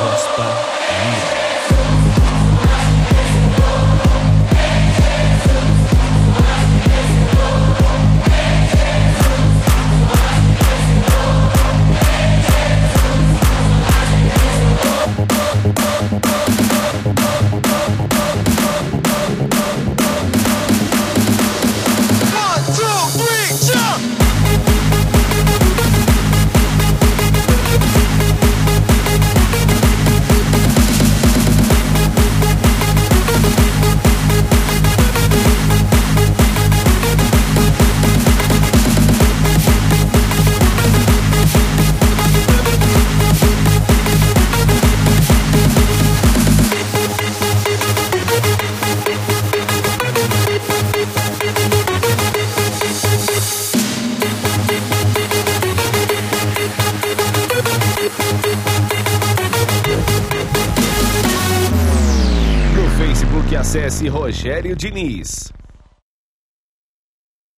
Gospel. No Facebook acesse Rogério Diniz.